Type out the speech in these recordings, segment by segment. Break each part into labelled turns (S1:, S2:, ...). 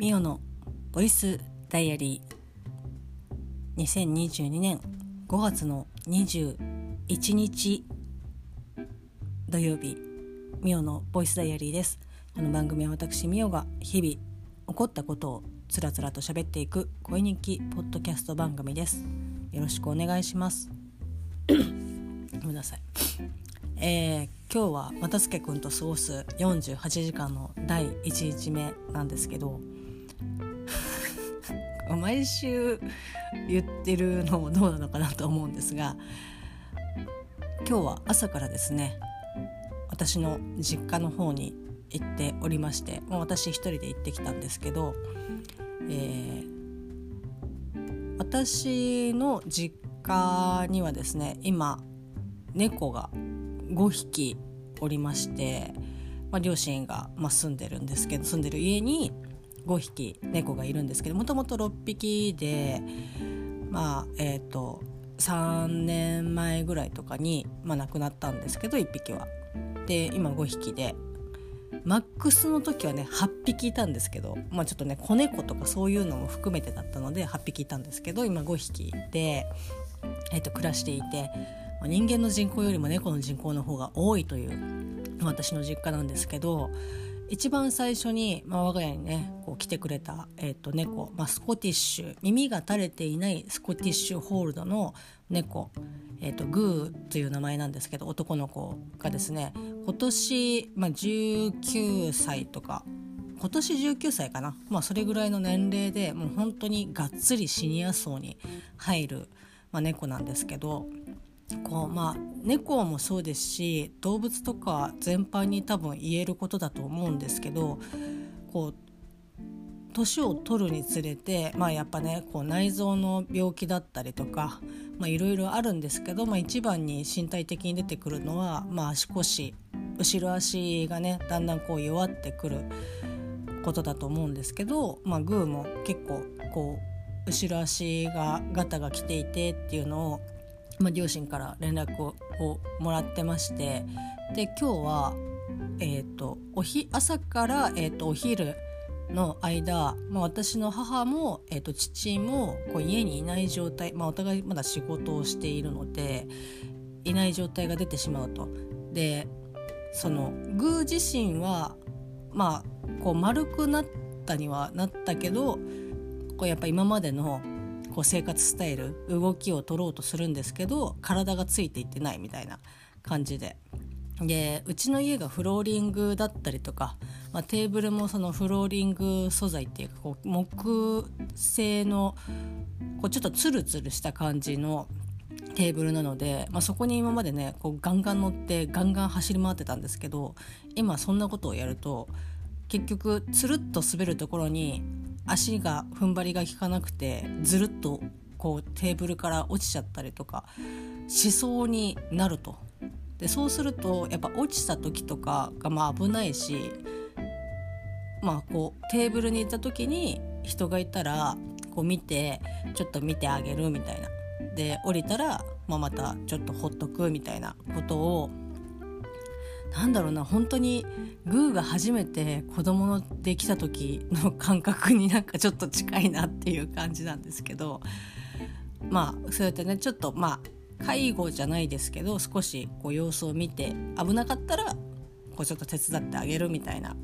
S1: ミオのボイスダイアリー2022年5月の21日土曜日ミオのボイスダイアリーです。この番組は私ミオが日々起こったことをつらつらと喋っていく恋日記ポッドキャスト番組です。よろしくお願いします。ごめんなさいえー、今日は又助君と過ごす48時間の第1日目なんですけど 毎週言ってるのもどうなのかなと思うんですが今日は朝からですね私の実家の方に行っておりましてもう私一人で行ってきたんですけど、えー、私の実家にはですね今猫が5匹おりまして、まあ、両親が、ま、住んでるんですけど住んでる家に5匹猫がいるんですけどもともと6匹でまあえっ、ー、と3年前ぐらいとかに、まあ、亡くなったんですけど1匹は。で今5匹でマックスの時はね8匹いたんですけど、まあ、ちょっとね子猫とかそういうのも含めてだったので8匹いたんですけど今5匹で、えー、と暮らしていて人間の人口よりも猫の人口の方が多いという私の実家なんですけど一番最初に、まあ、我が家にねこう来てくれた、えー、と猫、まあ、スコティッシュ耳が垂れていないスコティッシュホールドの猫、えー、とグーという名前なんですけど男の子がですね今年、まあ、19歳とか今年19歳かな、まあ、それぐらいの年齢でもう本当にがっつりシニア層に入る、まあ、猫なんですけどこうまあ猫もそうですし動物とか全般に多分言えることだと思うんですけどこう年を取るにつれて、まあ、やっぱねこう内臓の病気だったりとかいろいろあるんですけど、まあ、一番に身体的に出てくるのは、まあ、足腰後ろ足がねだんだんこう弱ってくることだと思うんですけど、まあ、グーも結構こう後ろ足がガタが来ていてっていうのをまあ、両親から連絡をもらってましてで今日は、えーと、おひ朝から、えーと、お昼の間、まあ、私の母も、えーと、父もこう家にいない状態、まあ、お互いまだ仕事をしているのでいない状態が出てしまうと。でそのグー自身はまあこう丸くなったにはなったけどこうやっぱ今までのこう生活スタイル動きを取ろうとするんですけど体がついていってないみたいな感じで。でうちの家がフローリングだったりとか、まあ、テーブルもそのフローリング素材っていうかこう木製のこうちょっとツルツルした感じのテーブルなので、まあ、そこに今までねこうガンガン乗ってガンガン走り回ってたんですけど今そんなことをやると結局つるっと滑るところに足が踏ん張りが効かなくてずるっとこうテーブルから落ちちゃったりとかしそうになると。でそうするとやっぱ落ちた時とかがまあ危ないしまあこうテーブルに行った時に人がいたらこう見てちょっと見てあげるみたいな。で降りたら、まあ、またちょっとほっとくみたいなことをなんだろうな本当にグーが初めて子供のできた時の感覚になんかちょっと近いなっていう感じなんですけどまあそうやってねちょっとまあ介護じゃないですけど少しこう様子を見て危なかったらこうちょっと手伝ってあげるみたいな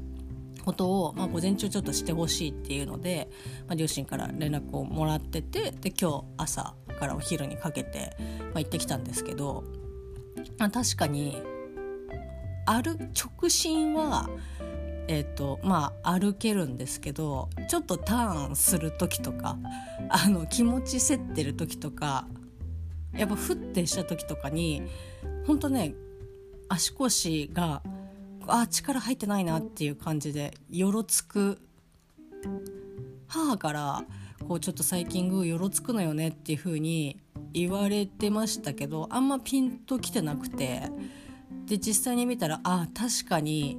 S1: ことを、まあ、午前中ちょっとしてほしいっていうので、まあ、両親から連絡をもらっててで今日朝からお昼にかけて、まあ、行ってきたんですけど、まあ、確かに歩直進はえーとまあ、歩けるんですけどちょっとターンする時とかあの気持ちせってる時とかやっぱフッてした時とかに本当ね足腰があ力入ってないなっていう感じでよろつく母からこうちょっと最近グーよろつくのよねっていう風に言われてましたけどあんまピンときてなくて。で実際に見たらあ確かに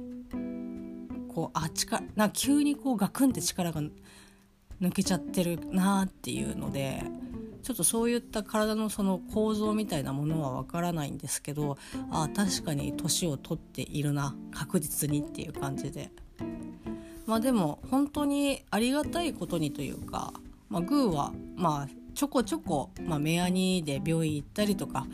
S1: こうあ力な急にこうガクンって力が抜けちゃってるなっていうのでちょっとそういった体のその構造みたいなものはわからないんですけどあ確かに年を取っているな確実にっていう感じで。まあでも本当にありがたいことにというか、まあ、グーはまあちょこちょこ、まあ、目アニで病院行ったりとか、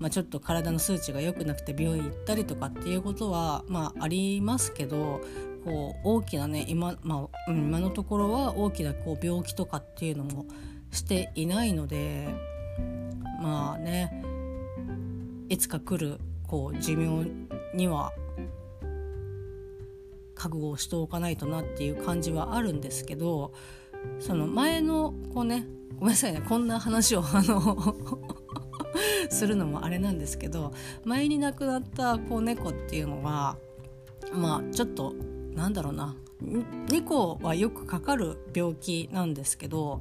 S1: まあ、ちょっと体の数値が良くなくて病院行ったりとかっていうことは、まあ、ありますけどこう大きなね今,、まあ、今のところは大きなこう病気とかっていうのもしていないのでまあねいつか来るこう寿命には覚悟をしておかないとなっていう感じはあるんですけどその前のこうねごめんなさいねこんな話をあのするのもあれなんですけど前に亡くなった子猫っていうのはまあちょっとなんだろうな猫はよくかかる病気なんですけど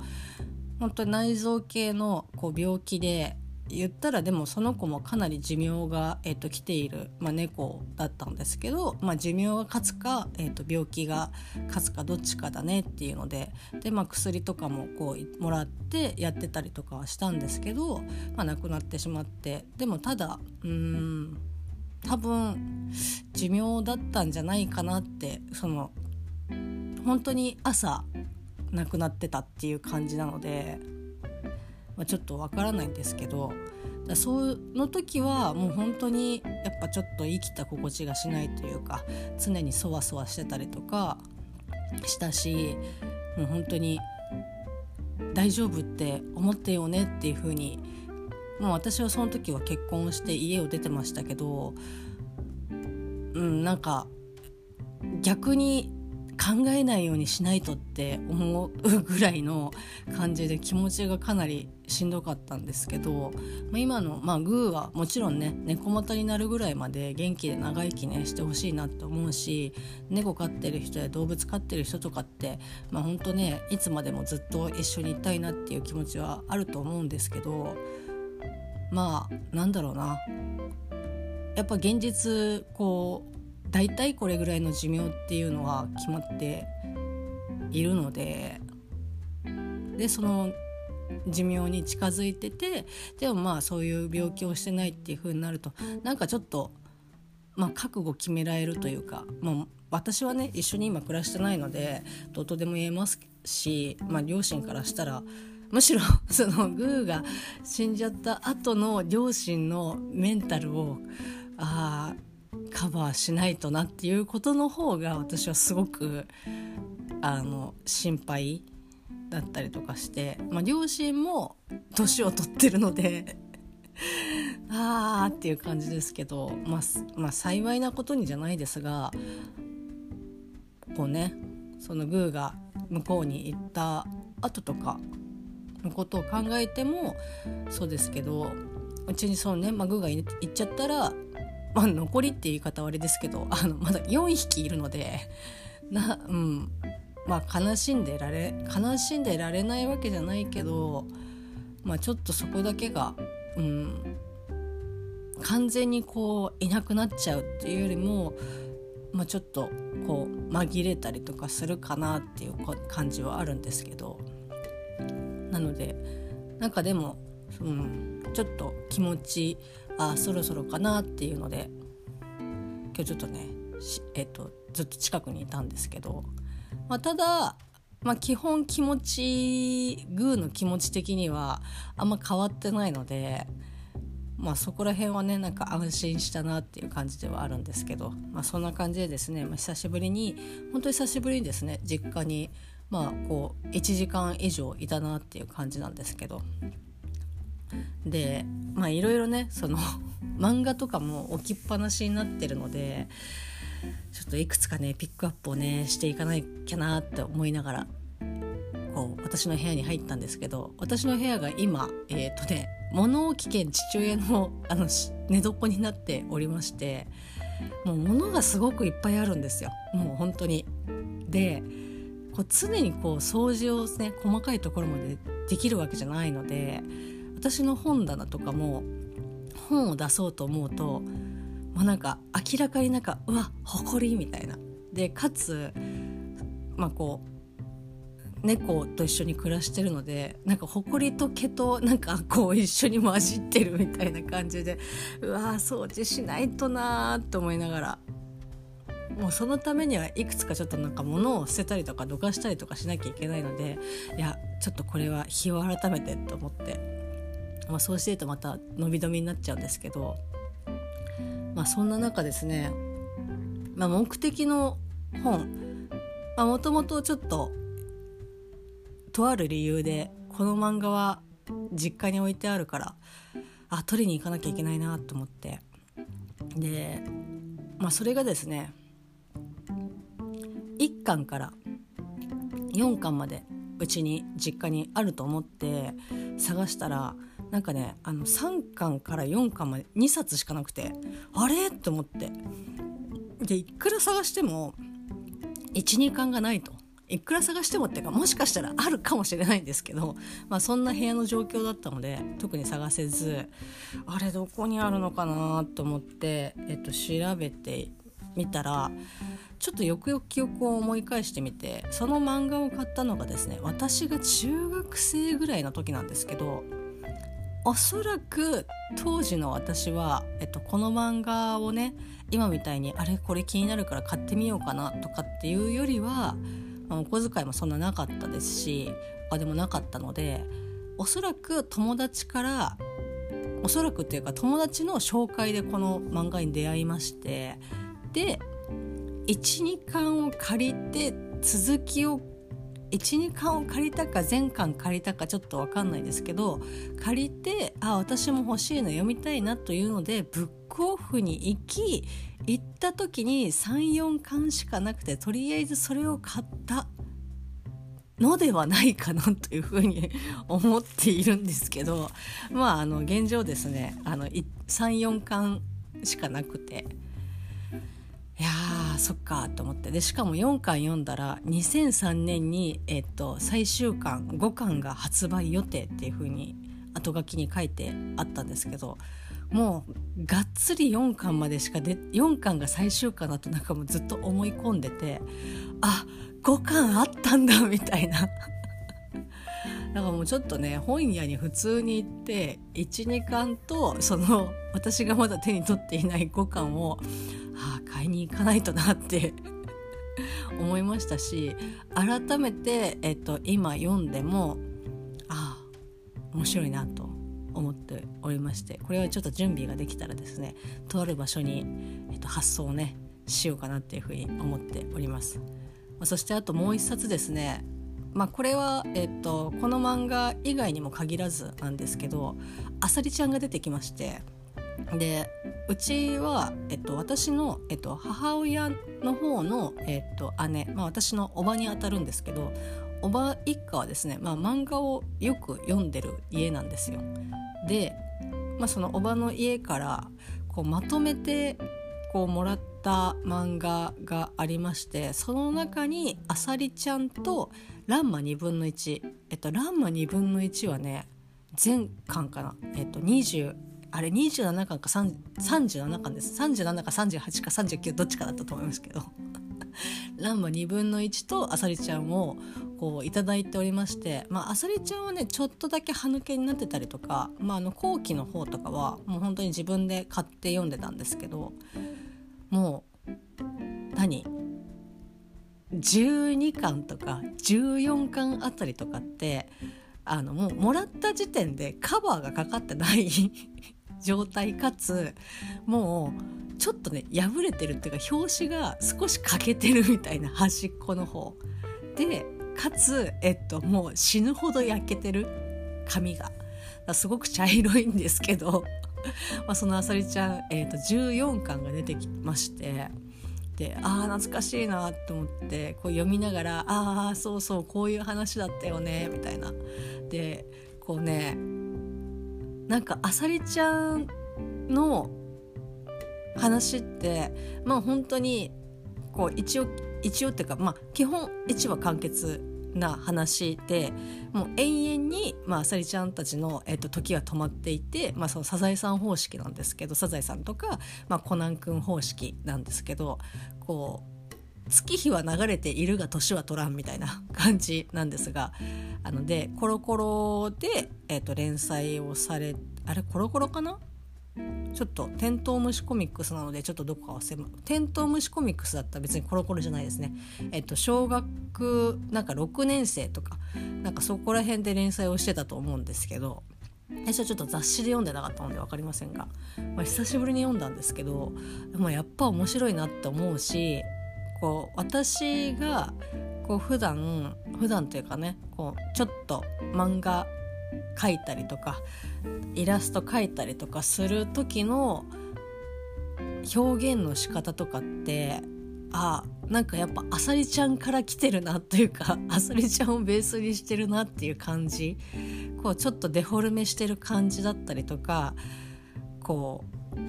S1: 本当に内臓系のこう病気で言ったらでもその子もかなり寿命が、えー、と来ている、まあ、猫だったんですけど、まあ、寿命が勝つか、えー、と病気が勝つかどっちかだねっていうのでで、まあ、薬とかもこうもらってやってたりとかはしたんですけど、まあ、亡くなってしまってでもただうん多分寿命だったんじゃないかなってその本当に朝亡くなってたっていう感じなので。ま、ちょっとわからないんですけどその時はもう本当にやっぱちょっと生きた心地がしないというか常にそわそわしてたりとかしたしもう本当に大丈夫って思ってよねっていう風にもう私はその時は結婚して家を出てましたけどうんなんか逆に考えないようにしないとって思うぐらいの感じで気持ちがかなりしんどかったんですけど、まあ、今の、まあ、グーはもちろんね猫股になるぐらいまで元気で長生きねしてほしいなって思うし猫飼ってる人や動物飼ってる人とかって、まあ、ほんとねいつまでもずっと一緒にいたいなっていう気持ちはあると思うんですけどまあなんだろうな。やっぱ現実こう大体これぐらいの寿命っていうのは決まっているのででその寿命に近づいててでもまあそういう病気をしてないっていう風になるとなんかちょっと、まあ、覚悟決められるというか、まあ、私はね一緒に今暮らしてないのでどうとでも言えますし、まあ、両親からしたらむしろ そのグーが死んじゃった後の両親のメンタルをああカバーしないとなっていうことの方が私はすごくあの心配だったりとかして、まあ、両親も年を取ってるので あーっていう感じですけど、まあ、まあ幸いなことにじゃないですがこうねそのグーが向こうに行った後とかのことを考えてもそうですけどうちにそのね、まあ、グーが行っちゃったらまあ、残りって言い方はあれですけどあのまだ4匹いるのでな、うん。まあ、悲しんでられ悲しんでられないわけじゃないけど、まあ、ちょっとそこだけが、うん、完全にこういなくなっちゃうっていうよりも、まあ、ちょっとこう紛れたりとかするかなっていう感じはあるんですけど。なのでなんかでも、うん、ちょっと気持ちあそろそろかなっていうので今日ちょっとねえっと、ずっと近くにいたんですけど、まあ、ただ、まあ、基本気持ちグーの気持ち的にはあんま変わってないので、まあ、そこら辺はねなんか安心したなっていう感じではあるんですけど、まあ、そんな感じでですね、まあ、久しぶりに本当に久しぶりにですね実家にまあこう1時間以上いたなっていう感じなんですけどでまあいろいろねその 漫画とかも置きっぱなしになってるのでちょっといくつかねピックアップをねしていかなきゃなって思いながらこう私の部屋に入ったんですけど私の部屋が今えっ、ー、とね物置兼父親のあの寝床になっておりましてもう物がすごくいっぱいあるんですよもう本当に。でこう常にこう掃除をね細かいところまでできるわけじゃないので私の本棚とかも本を出そうと思うともうなんか明らかになんかうわ誇りみたいな。でかつまあこう猫と一緒に暮らしてるのでなんか埃と毛となんかこう一緒に混じってるみたいな感じでうわ掃除しないとなーって思いながら。もうそのためにはいくつかちょっとなんか物を捨てたりとかどかしたりとかしなきゃいけないのでいやちょっとこれは日を改めてと思って、まあ、そうしてるとまた伸び伸びになっちゃうんですけど、まあ、そんな中ですね、まあ、目的の本もともとちょっととある理由でこの漫画は実家に置いてあるからあ取りに行かなきゃいけないなと思って。でまあそれがですね1巻から4巻までうちに実家にあると思って探したらなんかねあの3巻から4巻まで2冊しかなくてあれ？と思って。でいくら探しても12巻がないと。いくら探してもっていうかもしかしたらあるかもしれないんですけど、まあ、そんな部屋の状況だったので特に探せずあれどこにあるのかなと思って、えっと、調べてみたらちょっとよくよく記憶を思い返してみてその漫画を買ったのがですね私が中学生ぐらいの時なんですけどおそらく当時の私は、えっと、この漫画をね今みたいにあれこれ気になるから買ってみようかなとかっていうよりはお小遣いもそんななかったですしあでもなかったのでおそらく友達からおそらくっていうか友達の紹介でこの漫画に出会いましてで12巻を借りて続きを12巻を借りたか全巻借りたかちょっと分かんないですけど借りてあ私も欲しいの読みたいなというのでブックオフに行き行った時に34巻しかなくてとりあえずそれを買ったのではないかなというふうに 思っているんですけどまああの現状ですねあの34巻しかなくて。そっかと思って。でしかも4巻読んだら2003年に、えっと、最終巻5巻が発売予定っていう風に後書きに書いてあったんですけどもうがっつり4巻までしかで4巻が最終巻だとなんかもうずっと思い込んでてあ5巻あったんだみたいな。だからもうちょっとね本屋に普通に行って12巻とその私がまだ手に取っていない5巻をああ買いに行かないとなって 思いましたし改めて、えっと、今読んでもああ面白いなと思っておりましてこれはちょっと準備ができたらですねとある場所に、えっと、発送をねしようかなっていうふうに思っております。そしてあともう一冊ですねまあ、これは、えっと、この漫画以外にも限らずなんですけどあさりちゃんが出てきましてでうちは、えっと、私の、えっと、母親の方の、えっと、姉、まあ、私のおばにあたるんですけどおば一家はですね、まあ、漫画をよく読んでる家なんですよ。で、まあ、そのおばの家からこうまとめてこうもらった漫画がありましてその中にあさりちゃんと「ランマ2分の1」えっと「ランマ2分の1」はね全巻かな、えっと、20あれ27巻か37巻です。37か38か39どっちかだったと思いますけど。ランマ2分の1とあさりちゃんをこういいておりまして。まああさりちゃんはねちょっとだけ歯抜けになってたりとか、まあ、あの後期の方とかはもう本当に自分で買って読んでたんですけどもう何？12巻とか14巻あたりとかってあのもうもらった時点でカバーがかかってない 状態かつもうちょっとね破れてるっていうか表紙が少し欠けてるみたいな端っこの方。でかつ、えっと、もう死ぬほど焼けてる。髪が。すごく茶色いんですけど。まあそのあさりちゃん、えっと、14巻が出てきまして。でああ懐かしいなと思ってこう読みながらああそうそうこういう話だったよねみたいな。でこうねなんかあさりちゃんの話ってまあ本当にこう一応一応っていうかまあ基本1話完結な話でもう永遠に、まあ、さりちゃんたちの、えっと、時は止まっていて、まあ、そのサザエさん方式なんですけどサザエさんとか、まあ、コナン君方式なんですけどこう月日は流れているが年は取らんみたいな感じなんですがあのでコロコロで、えーと、連載をされあれコロコロかな？ちょっとテントウムシコミックスなのでちょっとどこか忘れテントウムシコミックスだったら別にコロコロじゃないですね。えっと小学なんか6年生とかなんかそこら辺で連載をしてたと思うんですけど最初はちょっと雑誌で読んでなかったので分かりませんが、まあ、久しぶりに読んだんですけど、まあ、やっぱ面白いなって思うしこう私がこう普段普段というかねこうちょっと漫画描いたりとかイラスト描いたりとかする時の表現の仕方とかってあなんかやっぱあさりちゃんから来てるなというかあさりちゃんをベースにしてるなっていう感じこうちょっとデフォルメしてる感じだったりとかこう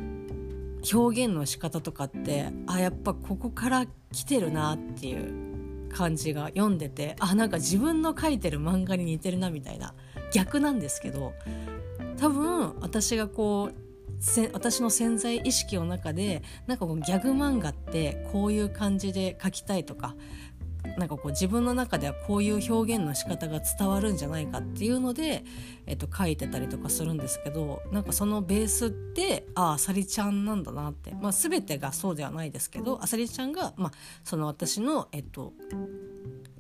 S1: 表現の仕方とかってあやっぱここから来てるなっていう感じが読んでてあなんか自分の描いてる漫画に似てるなみたいな逆なんですけど多分私がこう私の潜在意識の中でなんかこうギャグ漫画ってこういう感じで描きたいとかなんかこう自分の中ではこういう表現の仕方が伝わるんじゃないかっていうので、えっと、書いてたりとかするんですけどなんかそのベースってああさりちゃんなんだなって、まあ、全てがそうではないですけどあさりちゃんが、まあ、その私の、えっと、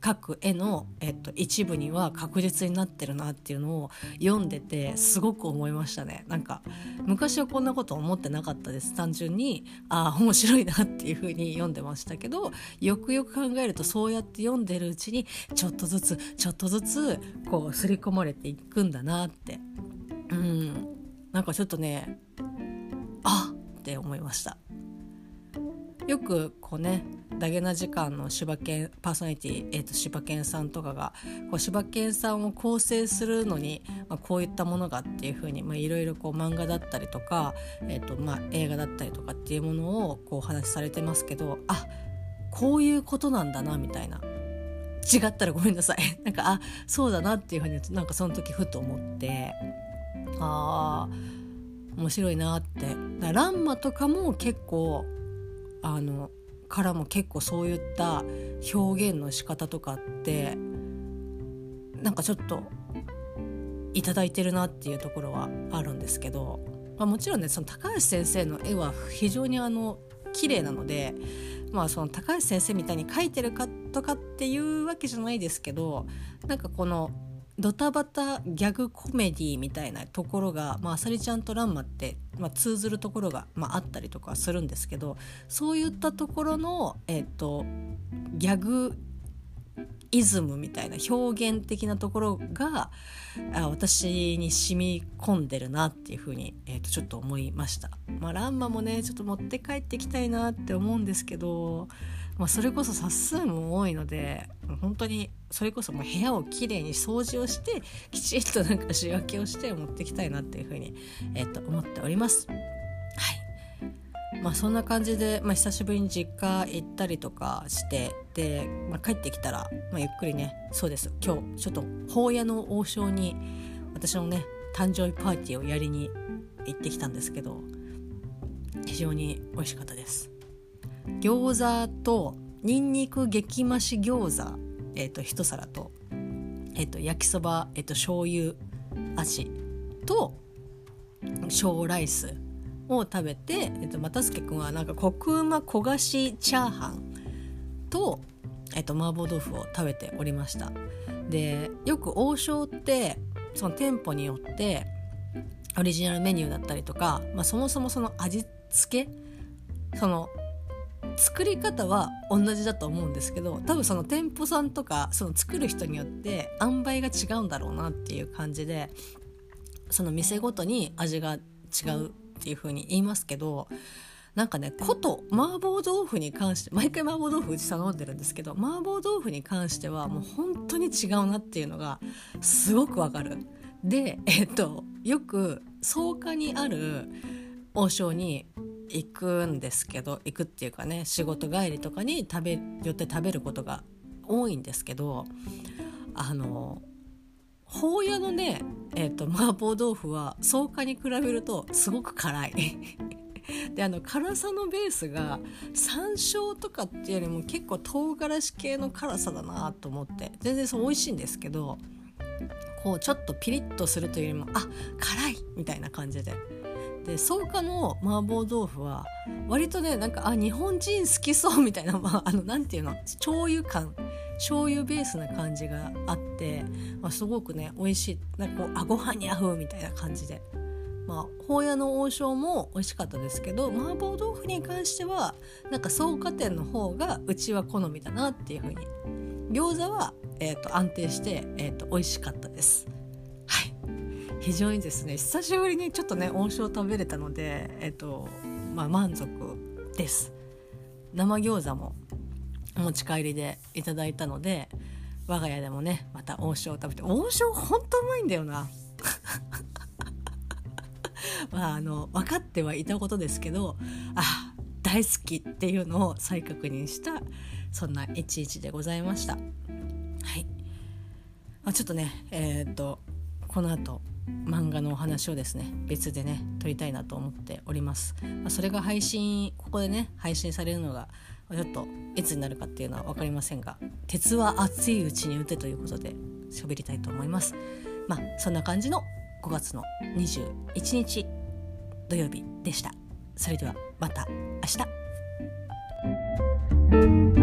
S1: 描く絵の、えっと、一部には確実になってるなっていうのを読んでてすごく思いましたね。なんか昔はこんなこと思ってなかったです。単純にああ面白いなっていう風に読んでましたけどよくよく考えるとそうやって読んでるうちにちょっとずつちょっとずつこう刷り込まれていくんだなって。うん。なんかちょっとねあって思いました。よくこうねダゲな時間の柴犬パーソナリティ、えーと、柴犬さんとかがこう柴犬さんを構成するのに、まあ、こういったものがっていうふうにいろいろ漫画だったりとか、えーとまあ、映画だったりとかっていうものをこうお話しされてますけどあこういうことなんだなみたいな。違ったらごめんなさい。なんかあそうだなっていうふうになんかその時ふと思ってあ面白いなって。ランマとかも結構あのからも結構そういった表現の仕方とかってなんかちょっと頂いてるなっていうところはあるんですけど、まあ、もちろんねその高橋先生の絵は非常にあの綺麗なので、まあ、その高橋先生みたいに描いてるかとかっていうわけじゃないですけどなんかこのドタバタギャグコメディみたいなところが、まあ、さりちゃんとランマって、まあ、通ずるところが、まあ、あったりとかするんですけどそういったところの、えーと、ギャグイズムみたいな表現的なところがあ私に染み込んでるなっていうふうに、えー、とちょっと思いました。まあ、ランマもねちょっと持って帰ってきたいなって思うんですけどまあ、それこそ冊数も多いので本当にそれこそもう部屋をきれいに掃除をしてきちんとなんか仕分けをして持ってきたいなっていうふうに、えー、と思っております。はいまあ、そんな感じで、まあ、久しぶりに実家行ったりとかしてで、まあ、帰ってきたら、まあ、ゆっくりねそうです今日ちょっと法屋の王将に私のね誕生日パーティーをやりに行ってきたんですけど非常に美味しかったです。餃子とにんにく激増し餃子、えーと、一皿と,、えーと、焼きそば、えーと、醤油味と小ライスを食べて、えー、と又助君はなんかコクうま焦がしチャーハンと,、えー、と麻婆豆腐を食べておりました。でよく王将ってその店舗によってオリジナルメニューだったりとか、まあ、そもそもその味付けその作り方は同じだと思うんですけど多分その店舗さんとかその作る人によって塩梅が違うんだろうなっていう感じでその店ごとに味が違うっていう風に言いますけどなんかねこと麻婆豆腐に関して毎回麻婆豆腐うち頼んでるんですけど麻婆豆腐に関してはもう本当に違うなっていうのがすごくわかる。でえっとよく草加にある王将に行くんですけど行くっていうかね仕事帰りとかに食べ寄って食べることが多いんですけどあの法屋のね、えーと、麻婆豆腐は草加に比べるとすごく辛い。であの辛さのベースが山椒とかっていうよりも結構唐辛子系の辛さだなと思って全然そう美味しいんですけどこうちょっとピリッとするというよりもあ辛いみたいな感じでで草加の麻婆豆腐は割とねなんかあ日本人好きそうみたいな、まあ、あのなんていうの醤油感醤油ベースな感じがあって、まあ、すごくね美味しいなんかこうあご飯に合うみたいな感じで。まあ、宝屋の王将も美味しかったですけど麻婆豆腐に関してはなんか草加店の方がうちは好みだなっていう風に餃子は、えーと、安定して、えーと美味しかったです。非常にですね久しぶりにちょっとね王将食べれたので、えーとまあ、満足です。生餃子もお持ち帰りでいただいたので我が家でもねまた王将を食べて王将ほんとうまいんだよな。まああの分かってはいたことですけどあ大好きっていうのを再確認したそんな一日でございました。はい、まあ、ちょっとねえー、っとこの後漫画のお話をですね別でね撮りたいなと思っております、まあ、それが配信ここでね配信されるのがちょっといつになるかっていうのは分かりませんが鉄は熱いうちに打てということで喋りたいと思います。まあそんな感じの5月の21日土曜日でした。それではまた明日。